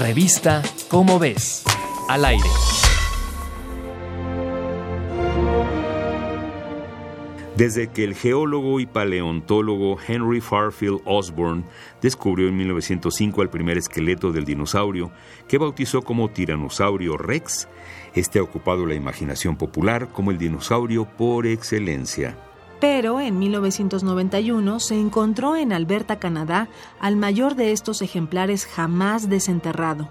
Revista Cómo ves, al aire. Desde que el geólogo y paleontólogo Henry Farfield Osborne descubrió en 1905 el primer esqueleto del dinosaurio, que bautizó como Tiranosaurio Rex, este ha ocupado la imaginación popular como el dinosaurio por excelencia. Pero en 1991 se encontró en Alberta, Canadá, al mayor de estos ejemplares jamás desenterrado.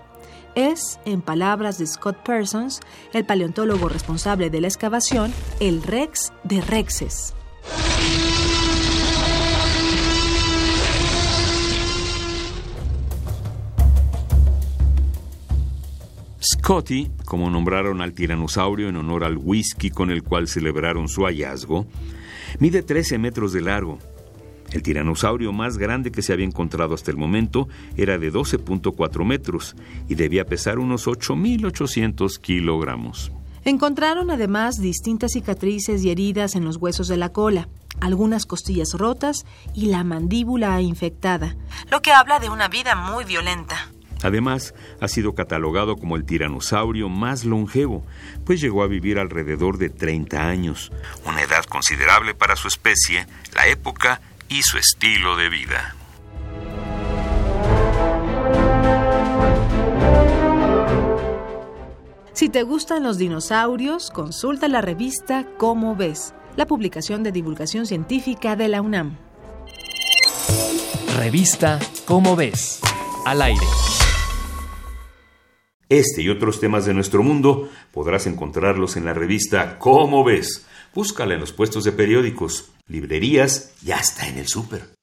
Es, en palabras de Scott Persons, el paleontólogo responsable de la excavación, el Rex de Rexes. Scotty, como nombraron al tiranosaurio en honor al whisky con el cual celebraron su hallazgo, mide 13 metros de largo. El tiranosaurio más grande que se había encontrado hasta el momento era de 12.4 metros y debía pesar unos 8.800 kilogramos. Encontraron además distintas cicatrices y heridas en los huesos de la cola, algunas costillas rotas y la mandíbula infectada, lo que habla de una vida muy violenta. Además, ha sido catalogado como el tiranosaurio más longevo, pues llegó a vivir alrededor de 30 años, una considerable para su especie, la época y su estilo de vida. Si te gustan los dinosaurios, consulta la revista Cómo ves, la publicación de divulgación científica de la UNAM. Revista Cómo ves, al aire. Este y otros temas de nuestro mundo podrás encontrarlos en la revista Cómo ves. Búscala en los puestos de periódicos, librerías y hasta en el súper.